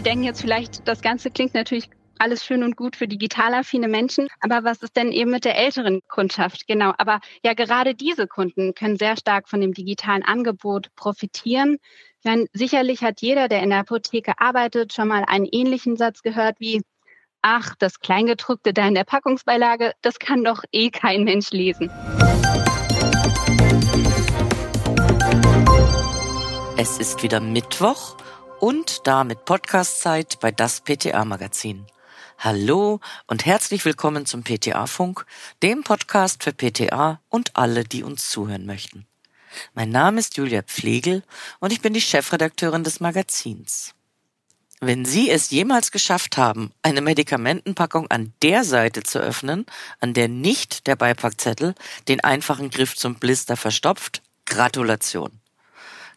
Sie denken jetzt vielleicht, das Ganze klingt natürlich alles schön und gut für digital affine Menschen. Aber was ist denn eben mit der älteren Kundschaft? Genau. Aber ja, gerade diese Kunden können sehr stark von dem digitalen Angebot profitieren. Meine, sicherlich hat jeder, der in der Apotheke arbeitet, schon mal einen ähnlichen Satz gehört wie, ach, das Kleingedruckte da in der Packungsbeilage, das kann doch eh kein Mensch lesen. Es ist wieder Mittwoch und damit Podcastzeit bei das PTA Magazin. Hallo und herzlich willkommen zum PTA Funk, dem Podcast für PTA und alle, die uns zuhören möchten. Mein Name ist Julia Pflegel und ich bin die Chefredakteurin des Magazins. Wenn Sie es jemals geschafft haben, eine Medikamentenpackung an der Seite zu öffnen, an der nicht der Beipackzettel den einfachen Griff zum Blister verstopft, Gratulation.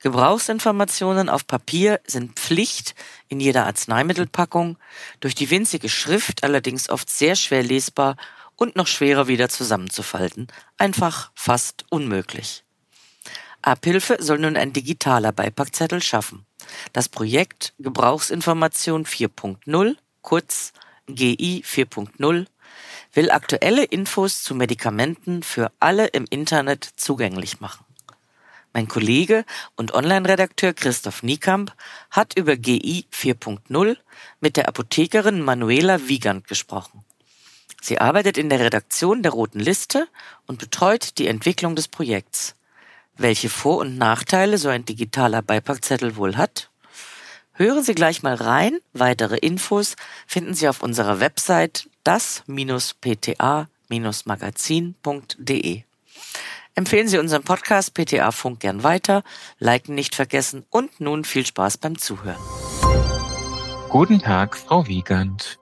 Gebrauchsinformationen auf Papier sind Pflicht in jeder Arzneimittelpackung, durch die winzige Schrift allerdings oft sehr schwer lesbar und noch schwerer wieder zusammenzufalten, einfach fast unmöglich. Abhilfe soll nun ein digitaler Beipackzettel schaffen. Das Projekt Gebrauchsinformation 4.0, kurz GI 4.0, will aktuelle Infos zu Medikamenten für alle im Internet zugänglich machen. Mein Kollege und Online-Redakteur Christoph Niekamp hat über GI 4.0 mit der Apothekerin Manuela Wiegand gesprochen. Sie arbeitet in der Redaktion der Roten Liste und betreut die Entwicklung des Projekts. Welche Vor- und Nachteile so ein digitaler Beipackzettel wohl hat? Hören Sie gleich mal rein. Weitere Infos finden Sie auf unserer Website das-pta-magazin.de. Empfehlen Sie unseren Podcast PTA Funk gern weiter, liken nicht vergessen und nun viel Spaß beim Zuhören. Guten Tag, Frau Wiegand.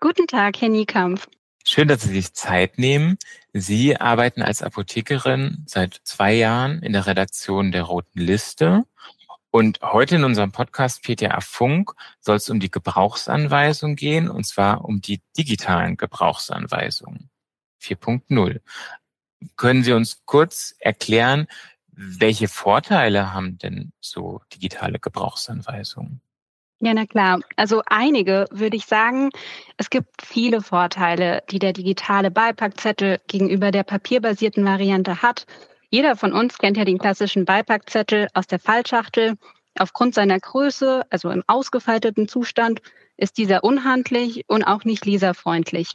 Guten Tag, Herr Niekamp. Schön, dass Sie sich Zeit nehmen. Sie arbeiten als Apothekerin seit zwei Jahren in der Redaktion der Roten Liste. Und heute in unserem Podcast PTA Funk soll es um die Gebrauchsanweisung gehen, und zwar um die digitalen Gebrauchsanweisungen 4.0. Können Sie uns kurz erklären, welche Vorteile haben denn so digitale Gebrauchsanweisungen? Ja, na klar. Also einige würde ich sagen. Es gibt viele Vorteile, die der digitale Beipackzettel gegenüber der papierbasierten Variante hat. Jeder von uns kennt ja den klassischen Beipackzettel aus der Fallschachtel. Aufgrund seiner Größe, also im ausgefalteten Zustand, ist dieser unhandlich und auch nicht leserfreundlich.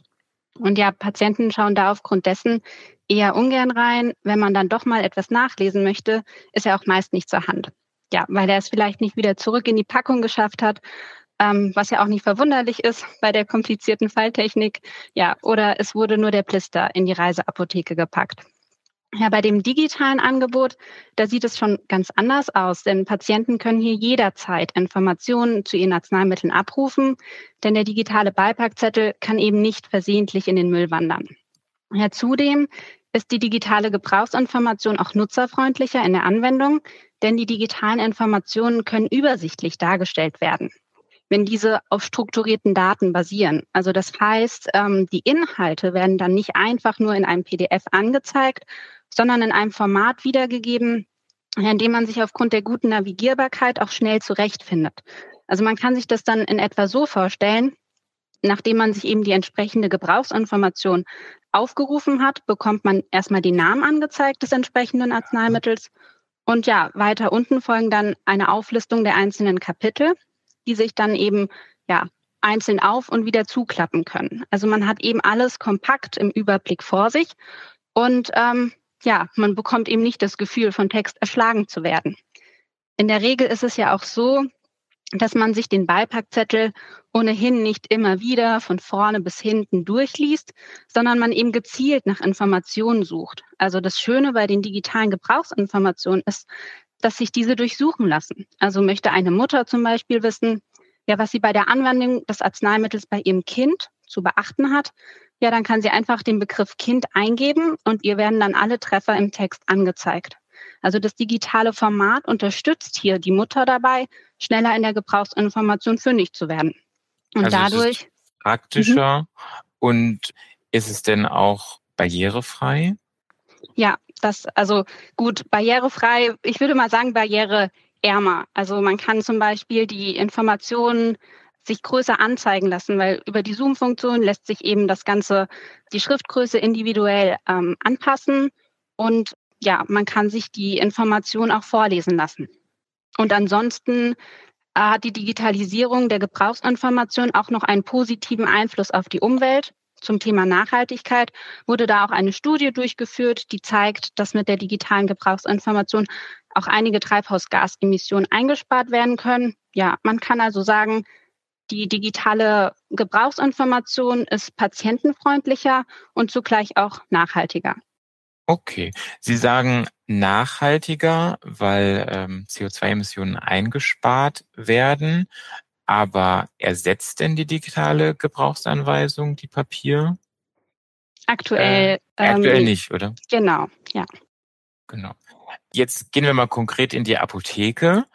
Und ja, Patienten schauen da aufgrund dessen eher ungern rein. Wenn man dann doch mal etwas nachlesen möchte, ist er auch meist nicht zur Hand. Ja, weil er es vielleicht nicht wieder zurück in die Packung geschafft hat, ähm, was ja auch nicht verwunderlich ist bei der komplizierten Falltechnik. Ja, oder es wurde nur der Blister in die Reiseapotheke gepackt. Ja, bei dem digitalen Angebot, da sieht es schon ganz anders aus, denn Patienten können hier jederzeit Informationen zu ihren Arzneimitteln abrufen, denn der digitale Beipackzettel kann eben nicht versehentlich in den Müll wandern. Ja, zudem ist die digitale Gebrauchsinformation auch nutzerfreundlicher in der Anwendung, denn die digitalen Informationen können übersichtlich dargestellt werden wenn diese auf strukturierten Daten basieren. Also das heißt, ähm, die Inhalte werden dann nicht einfach nur in einem PDF angezeigt, sondern in einem Format wiedergegeben, in dem man sich aufgrund der guten Navigierbarkeit auch schnell zurechtfindet. Also man kann sich das dann in etwa so vorstellen, nachdem man sich eben die entsprechende Gebrauchsinformation aufgerufen hat, bekommt man erstmal den Namen angezeigt des entsprechenden Arzneimittels. Und ja, weiter unten folgen dann eine Auflistung der einzelnen Kapitel, die sich dann eben ja einzeln auf und wieder zuklappen können. Also man hat eben alles kompakt im Überblick vor sich und ähm, ja, man bekommt eben nicht das Gefühl, von Text erschlagen zu werden. In der Regel ist es ja auch so, dass man sich den Beipackzettel ohnehin nicht immer wieder von vorne bis hinten durchliest, sondern man eben gezielt nach Informationen sucht. Also das Schöne bei den digitalen Gebrauchsinformationen ist, dass sich diese durchsuchen lassen. Also möchte eine Mutter zum Beispiel wissen, ja, was sie bei der Anwendung des Arzneimittels bei ihrem Kind zu beachten hat, ja, dann kann sie einfach den Begriff Kind eingeben und ihr werden dann alle Treffer im Text angezeigt. Also das digitale Format unterstützt hier die Mutter dabei, schneller in der Gebrauchsinformation fündig zu werden. Und also dadurch. praktischer mhm. und ist es denn auch barrierefrei? Ja, das, also gut, barrierefrei, ich würde mal sagen, barriereärmer. Also man kann zum Beispiel die Informationen sich größer anzeigen lassen, weil über die Zoom-Funktion lässt sich eben das Ganze, die Schriftgröße individuell ähm, anpassen und ja, man kann sich die Information auch vorlesen lassen. Und ansonsten äh, hat die Digitalisierung der Gebrauchsinformation auch noch einen positiven Einfluss auf die Umwelt. Zum Thema Nachhaltigkeit wurde da auch eine Studie durchgeführt, die zeigt, dass mit der digitalen Gebrauchsinformation auch einige Treibhausgasemissionen eingespart werden können. Ja, man kann also sagen, die digitale Gebrauchsinformation ist patientenfreundlicher und zugleich auch nachhaltiger. Okay. Sie sagen nachhaltiger, weil ähm, CO2-Emissionen eingespart werden. Aber ersetzt denn die digitale Gebrauchsanweisung die Papier? Aktuell, äh, aktuell ähm, nicht, oder? Genau, ja. Genau. Jetzt gehen wir mal konkret in die Apotheke.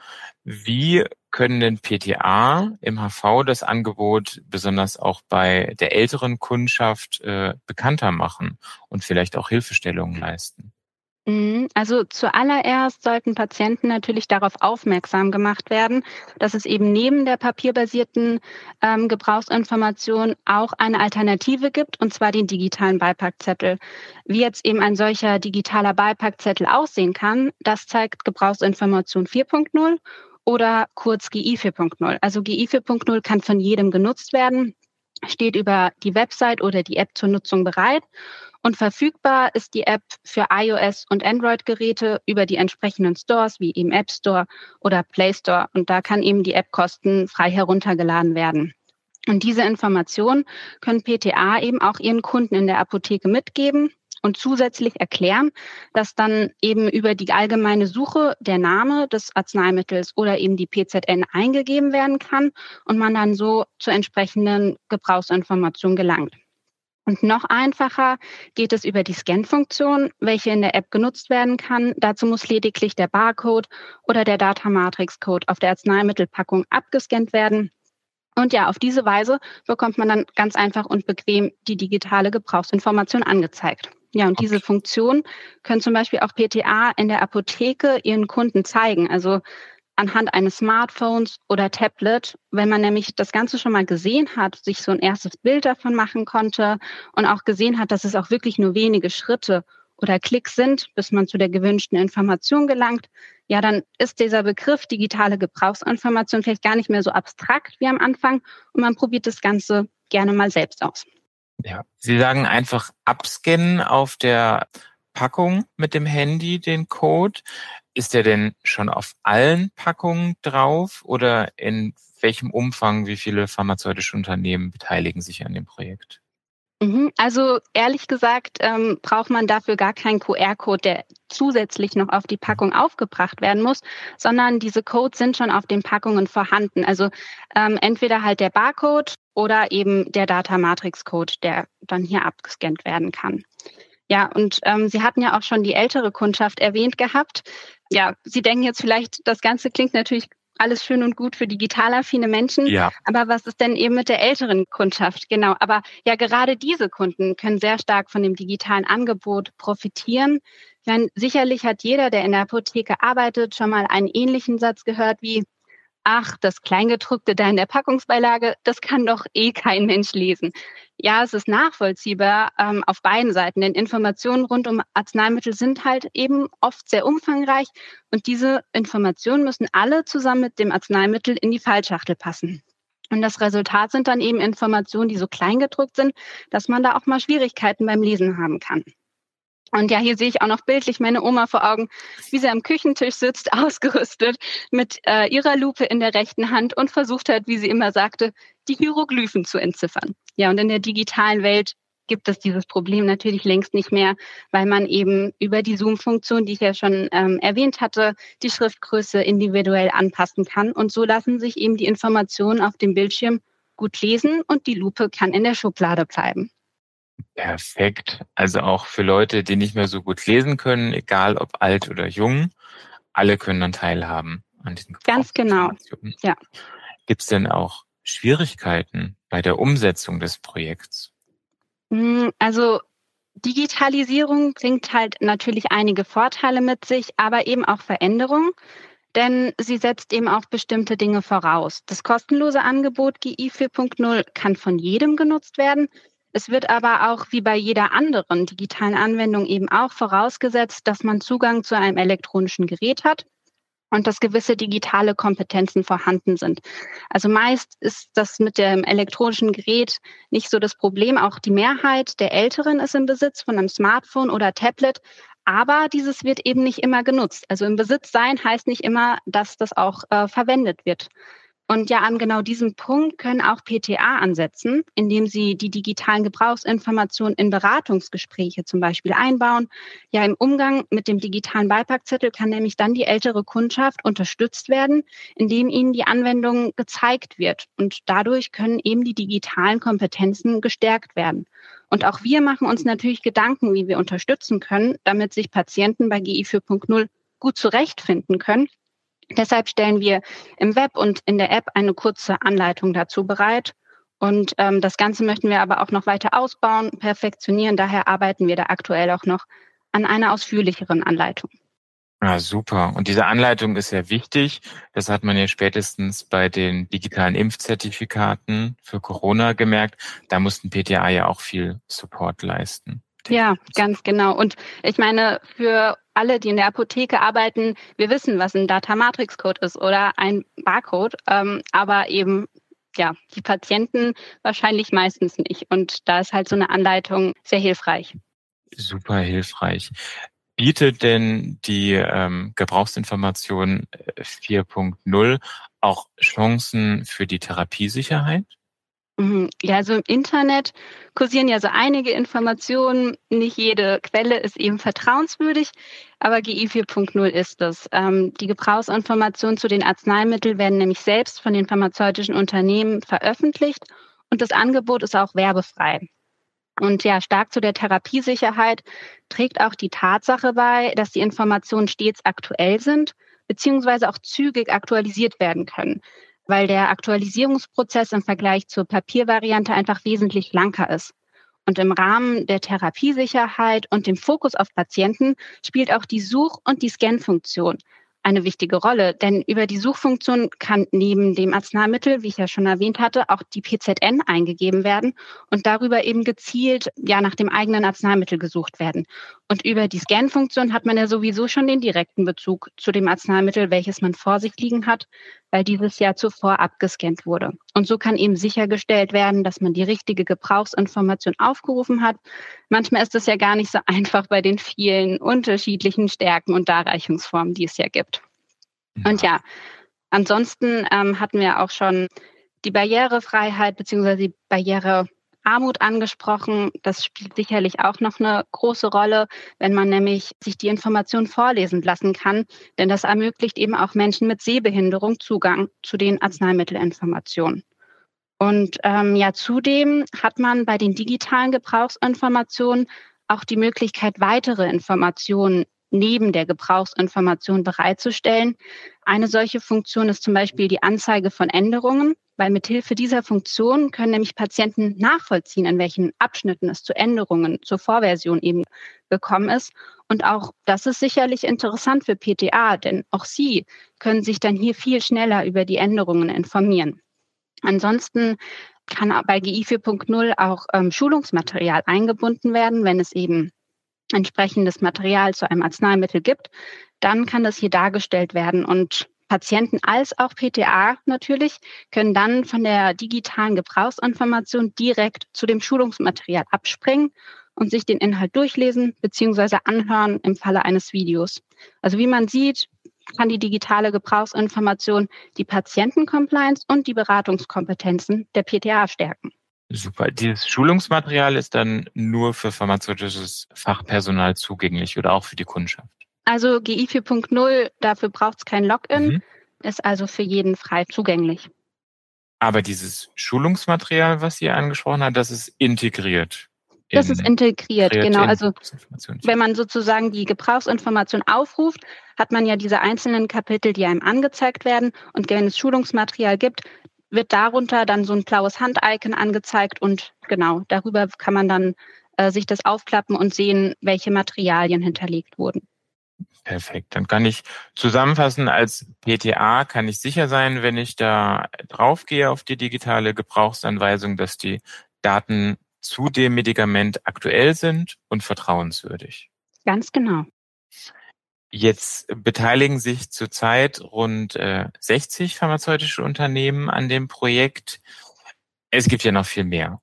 Wie können denn PTA im HV das Angebot besonders auch bei der älteren Kundschaft äh, bekannter machen und vielleicht auch Hilfestellungen leisten? Mhm. Also zuallererst sollten Patienten natürlich darauf aufmerksam gemacht werden, dass es eben neben der papierbasierten ähm, Gebrauchsinformation auch eine Alternative gibt, und zwar den digitalen Beipackzettel. Wie jetzt eben ein solcher digitaler Beipackzettel aussehen kann, das zeigt Gebrauchsinformation 4.0 oder kurz GI 4.0. Also GI 4.0 kann von jedem genutzt werden, steht über die Website oder die App zur Nutzung bereit und verfügbar ist die App für iOS und Android-Geräte über die entsprechenden Stores wie eben App Store oder Play Store. Und da kann eben die App kostenfrei heruntergeladen werden. Und diese Informationen können PTA eben auch ihren Kunden in der Apotheke mitgeben und zusätzlich erklären, dass dann eben über die allgemeine Suche der Name des Arzneimittels oder eben die PZN eingegeben werden kann und man dann so zur entsprechenden Gebrauchsinformation gelangt. Und noch einfacher geht es über die Scan-Funktion, welche in der App genutzt werden kann. Dazu muss lediglich der Barcode oder der Datamatrix-Code auf der Arzneimittelpackung abgescannt werden. Und ja, auf diese Weise bekommt man dann ganz einfach und bequem die digitale Gebrauchsinformation angezeigt. Ja, und okay. diese Funktion können zum Beispiel auch PTA in der Apotheke ihren Kunden zeigen. Also anhand eines Smartphones oder Tablet, wenn man nämlich das Ganze schon mal gesehen hat, sich so ein erstes Bild davon machen konnte und auch gesehen hat, dass es auch wirklich nur wenige Schritte oder Klicks sind, bis man zu der gewünschten Information gelangt, ja, dann ist dieser Begriff digitale Gebrauchsinformation vielleicht gar nicht mehr so abstrakt wie am Anfang und man probiert das Ganze gerne mal selbst aus. Ja, Sie sagen einfach abscannen auf der Packung mit dem Handy den Code. Ist der denn schon auf allen Packungen drauf oder in welchem Umfang, wie viele pharmazeutische Unternehmen beteiligen sich an dem Projekt? Mhm. Also ehrlich gesagt ähm, braucht man dafür gar keinen QR-Code, der zusätzlich noch auf die Packung aufgebracht werden muss, sondern diese Codes sind schon auf den Packungen vorhanden. Also ähm, entweder halt der Barcode oder eben der Data Matrix Code, der dann hier abgescannt werden kann. Ja, und ähm, Sie hatten ja auch schon die ältere Kundschaft erwähnt gehabt. Ja, Sie denken jetzt vielleicht, das Ganze klingt natürlich alles schön und gut für digital affine Menschen. Ja. Aber was ist denn eben mit der älteren Kundschaft? Genau. Aber ja, gerade diese Kunden können sehr stark von dem digitalen Angebot profitieren. Ich meine, sicherlich hat jeder, der in der Apotheke arbeitet, schon mal einen ähnlichen Satz gehört wie, ach, das Kleingedruckte da in der Packungsbeilage, das kann doch eh kein Mensch lesen. Ja, es ist nachvollziehbar ähm, auf beiden Seiten, denn Informationen rund um Arzneimittel sind halt eben oft sehr umfangreich und diese Informationen müssen alle zusammen mit dem Arzneimittel in die Fallschachtel passen. Und das Resultat sind dann eben Informationen, die so kleingedruckt sind, dass man da auch mal Schwierigkeiten beim Lesen haben kann. Und ja, hier sehe ich auch noch bildlich meine Oma vor Augen, wie sie am Küchentisch sitzt, ausgerüstet mit äh, ihrer Lupe in der rechten Hand und versucht hat, wie sie immer sagte, die Hieroglyphen zu entziffern. Ja, und in der digitalen Welt gibt es dieses Problem natürlich längst nicht mehr, weil man eben über die Zoom-Funktion, die ich ja schon ähm, erwähnt hatte, die Schriftgröße individuell anpassen kann. Und so lassen sich eben die Informationen auf dem Bildschirm gut lesen und die Lupe kann in der Schublade bleiben. Perfekt. Also auch für Leute, die nicht mehr so gut lesen können, egal ob alt oder jung, alle können dann teilhaben an diesen Ganz genau. Ja. Gibt es denn auch Schwierigkeiten bei der Umsetzung des Projekts? Hm, also Digitalisierung bringt halt natürlich einige Vorteile mit sich, aber eben auch Veränderungen. denn sie setzt eben auch bestimmte Dinge voraus. Das kostenlose Angebot GI 4.0 kann von jedem genutzt werden. Es wird aber auch wie bei jeder anderen digitalen Anwendung eben auch vorausgesetzt, dass man Zugang zu einem elektronischen Gerät hat und dass gewisse digitale Kompetenzen vorhanden sind. Also meist ist das mit dem elektronischen Gerät nicht so das Problem. Auch die Mehrheit der Älteren ist im Besitz von einem Smartphone oder Tablet. Aber dieses wird eben nicht immer genutzt. Also im Besitz sein heißt nicht immer, dass das auch äh, verwendet wird. Und ja, an genau diesem Punkt können auch PTA ansetzen, indem sie die digitalen Gebrauchsinformationen in Beratungsgespräche zum Beispiel einbauen. Ja, im Umgang mit dem digitalen Beipackzettel kann nämlich dann die ältere Kundschaft unterstützt werden, indem ihnen die Anwendung gezeigt wird. Und dadurch können eben die digitalen Kompetenzen gestärkt werden. Und auch wir machen uns natürlich Gedanken, wie wir unterstützen können, damit sich Patienten bei GI 4.0 gut zurechtfinden können Deshalb stellen wir im Web und in der App eine kurze Anleitung dazu bereit. Und ähm, das Ganze möchten wir aber auch noch weiter ausbauen, perfektionieren. Daher arbeiten wir da aktuell auch noch an einer ausführlicheren Anleitung. Ja, super. Und diese Anleitung ist sehr wichtig. Das hat man ja spätestens bei den digitalen Impfzertifikaten für Corona gemerkt. Da mussten PTA ja auch viel Support leisten. Ja, ganz genau. Und ich meine, für alle, die in der Apotheke arbeiten, wir wissen, was ein Data Matrix Code ist oder ein Barcode, ähm, aber eben ja, die Patienten wahrscheinlich meistens nicht. Und da ist halt so eine Anleitung sehr hilfreich. Super hilfreich. Bietet denn die ähm, Gebrauchsinformation 4.0 äh, auch Chancen für die Therapiesicherheit? Mhm. Ja, also im Internet kursieren ja so einige Informationen. Nicht jede Quelle ist eben vertrauenswürdig, aber GI 4.0 ist es. Ähm, die Gebrauchsinformationen zu den Arzneimitteln werden nämlich selbst von den pharmazeutischen Unternehmen veröffentlicht und das Angebot ist auch werbefrei. Und ja, stark zu der Therapiesicherheit trägt auch die Tatsache bei, dass die Informationen stets aktuell sind, beziehungsweise auch zügig aktualisiert werden können weil der Aktualisierungsprozess im Vergleich zur Papiervariante einfach wesentlich langer ist. Und im Rahmen der Therapiesicherheit und dem Fokus auf Patienten spielt auch die Such- und die Scan-Funktion eine wichtige Rolle, denn über die Suchfunktion kann neben dem Arzneimittel, wie ich ja schon erwähnt hatte, auch die PZN eingegeben werden und darüber eben gezielt ja nach dem eigenen Arzneimittel gesucht werden. Und über die Scan-Funktion hat man ja sowieso schon den direkten Bezug zu dem Arzneimittel, welches man vor sich liegen hat, weil dieses Jahr zuvor abgescannt wurde. Und so kann eben sichergestellt werden, dass man die richtige Gebrauchsinformation aufgerufen hat. Manchmal ist es ja gar nicht so einfach bei den vielen unterschiedlichen Stärken und Darreichungsformen, die es ja gibt. Ja. Und ja, ansonsten ähm, hatten wir auch schon die Barrierefreiheit bzw. die Barriere Armut angesprochen. Das spielt sicherlich auch noch eine große Rolle, wenn man nämlich sich die Information vorlesen lassen kann. Denn das ermöglicht eben auch Menschen mit Sehbehinderung Zugang zu den Arzneimittelinformationen. Und ähm, ja, zudem hat man bei den digitalen Gebrauchsinformationen auch die Möglichkeit, weitere Informationen neben der Gebrauchsinformation bereitzustellen. Eine solche Funktion ist zum Beispiel die Anzeige von Änderungen, weil mithilfe dieser Funktion können nämlich Patienten nachvollziehen, in welchen Abschnitten es zu Änderungen zur Vorversion eben gekommen ist. Und auch das ist sicherlich interessant für PTA, denn auch sie können sich dann hier viel schneller über die Änderungen informieren. Ansonsten kann bei GI 4.0 auch ähm, Schulungsmaterial eingebunden werden, wenn es eben entsprechendes Material zu einem Arzneimittel gibt, dann kann das hier dargestellt werden und Patienten als auch PTA natürlich können dann von der digitalen Gebrauchsinformation direkt zu dem Schulungsmaterial abspringen und sich den Inhalt durchlesen bzw. anhören im Falle eines Videos. Also wie man sieht, kann die digitale Gebrauchsinformation die Patientencompliance und die Beratungskompetenzen der PTA stärken. Super. Dieses Schulungsmaterial ist dann nur für pharmazeutisches Fachpersonal zugänglich oder auch für die Kundschaft? Also GI 4.0, dafür braucht es kein Login, mhm. ist also für jeden frei zugänglich. Aber dieses Schulungsmaterial, was Sie angesprochen haben, das ist integriert. Das ist integriert, genau. Also wenn man sozusagen die Gebrauchsinformation aufruft, hat man ja diese einzelnen Kapitel, die einem angezeigt werden. Und wenn es Schulungsmaterial gibt, wird darunter dann so ein blaues Hand-Icon angezeigt und genau, darüber kann man dann äh, sich das aufklappen und sehen, welche Materialien hinterlegt wurden. Perfekt. Dann kann ich zusammenfassen, als PTA kann ich sicher sein, wenn ich da draufgehe auf die digitale Gebrauchsanweisung, dass die Daten zu dem Medikament aktuell sind und vertrauenswürdig. Ganz genau. Jetzt beteiligen sich zurzeit rund äh, 60 pharmazeutische Unternehmen an dem Projekt. Es gibt ja noch viel mehr.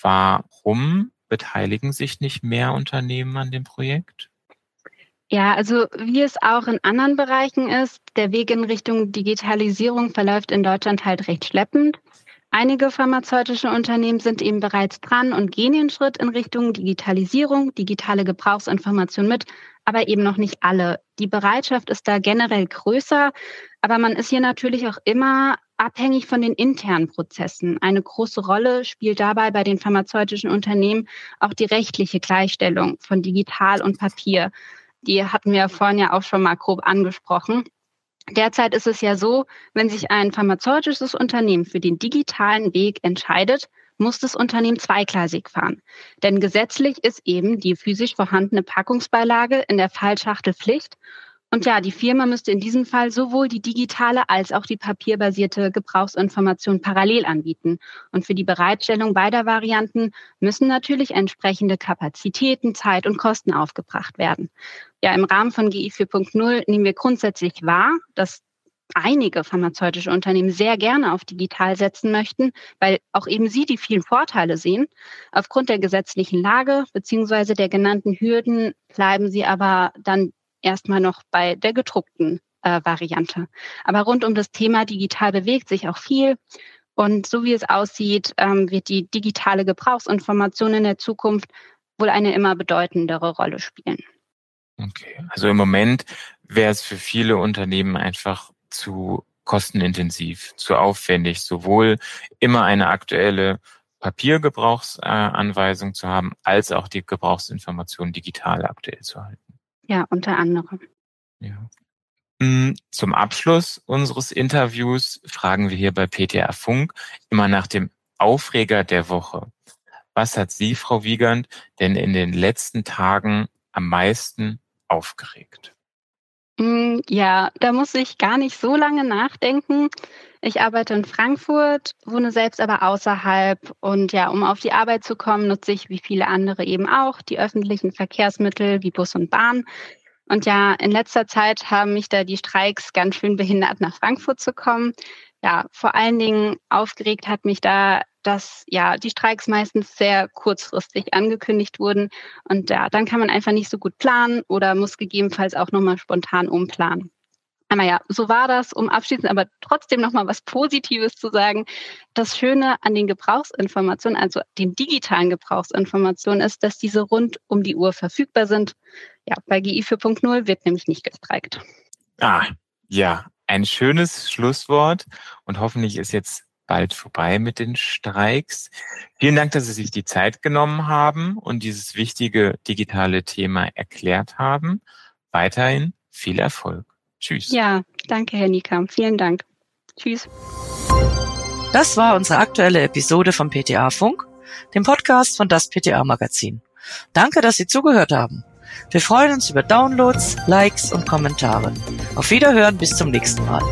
Warum beteiligen sich nicht mehr Unternehmen an dem Projekt? Ja, also wie es auch in anderen Bereichen ist, der Weg in Richtung Digitalisierung verläuft in Deutschland halt recht schleppend. Einige pharmazeutische Unternehmen sind eben bereits dran und gehen den Schritt in Richtung Digitalisierung, digitale Gebrauchsinformation mit, aber eben noch nicht alle. Die Bereitschaft ist da generell größer, aber man ist hier natürlich auch immer abhängig von den internen Prozessen. Eine große Rolle spielt dabei bei den pharmazeutischen Unternehmen auch die rechtliche Gleichstellung von digital und Papier. Die hatten wir vorhin ja auch schon mal grob angesprochen. Derzeit ist es ja so, wenn sich ein pharmazeutisches Unternehmen für den digitalen Weg entscheidet, muss das Unternehmen zweigleisig fahren. Denn gesetzlich ist eben die physisch vorhandene Packungsbeilage in der Fallschachtel Pflicht. Und ja, die Firma müsste in diesem Fall sowohl die digitale als auch die papierbasierte Gebrauchsinformation parallel anbieten. Und für die Bereitstellung beider Varianten müssen natürlich entsprechende Kapazitäten, Zeit und Kosten aufgebracht werden. Ja, im Rahmen von GI 4.0 nehmen wir grundsätzlich wahr, dass einige pharmazeutische Unternehmen sehr gerne auf digital setzen möchten, weil auch eben sie die vielen Vorteile sehen. Aufgrund der gesetzlichen Lage beziehungsweise der genannten Hürden bleiben sie aber dann erstmal noch bei der gedruckten äh, Variante. Aber rund um das Thema digital bewegt sich auch viel. Und so wie es aussieht, ähm, wird die digitale Gebrauchsinformation in der Zukunft wohl eine immer bedeutendere Rolle spielen. Okay, also im Moment wäre es für viele Unternehmen einfach zu kostenintensiv, zu aufwendig, sowohl immer eine aktuelle Papiergebrauchsanweisung zu haben, als auch die Gebrauchsinformation digital aktuell zu halten. Ja, unter anderem. Ja. Hm, zum Abschluss unseres Interviews fragen wir hier bei PTR Funk immer nach dem Aufreger der Woche. Was hat Sie, Frau Wiegand, denn in den letzten Tagen am meisten aufgeregt? Mm, ja, da muss ich gar nicht so lange nachdenken. Ich arbeite in Frankfurt, wohne selbst aber außerhalb. Und ja, um auf die Arbeit zu kommen, nutze ich wie viele andere eben auch die öffentlichen Verkehrsmittel wie Bus und Bahn. Und ja, in letzter Zeit haben mich da die Streiks ganz schön behindert, nach Frankfurt zu kommen. Ja, vor allen Dingen aufgeregt hat mich da dass ja die Streiks meistens sehr kurzfristig angekündigt wurden und ja, dann kann man einfach nicht so gut planen oder muss gegebenenfalls auch nochmal spontan umplanen. Aber ja, so war das, um abschließend aber trotzdem nochmal was Positives zu sagen. Das Schöne an den Gebrauchsinformationen, also den digitalen Gebrauchsinformationen, ist, dass diese rund um die Uhr verfügbar sind. Ja, bei GI 4.0 wird nämlich nicht gestreikt. Ah, ja, ein schönes Schlusswort und hoffentlich ist jetzt bald vorbei mit den Streiks. Vielen Dank, dass Sie sich die Zeit genommen haben und dieses wichtige digitale Thema erklärt haben. Weiterhin viel Erfolg. Tschüss. Ja, danke, Herr Nika. Vielen Dank. Tschüss. Das war unsere aktuelle Episode vom PTA Funk, dem Podcast von das PTA Magazin. Danke, dass Sie zugehört haben. Wir freuen uns über Downloads, Likes und Kommentare. Auf Wiederhören bis zum nächsten Mal.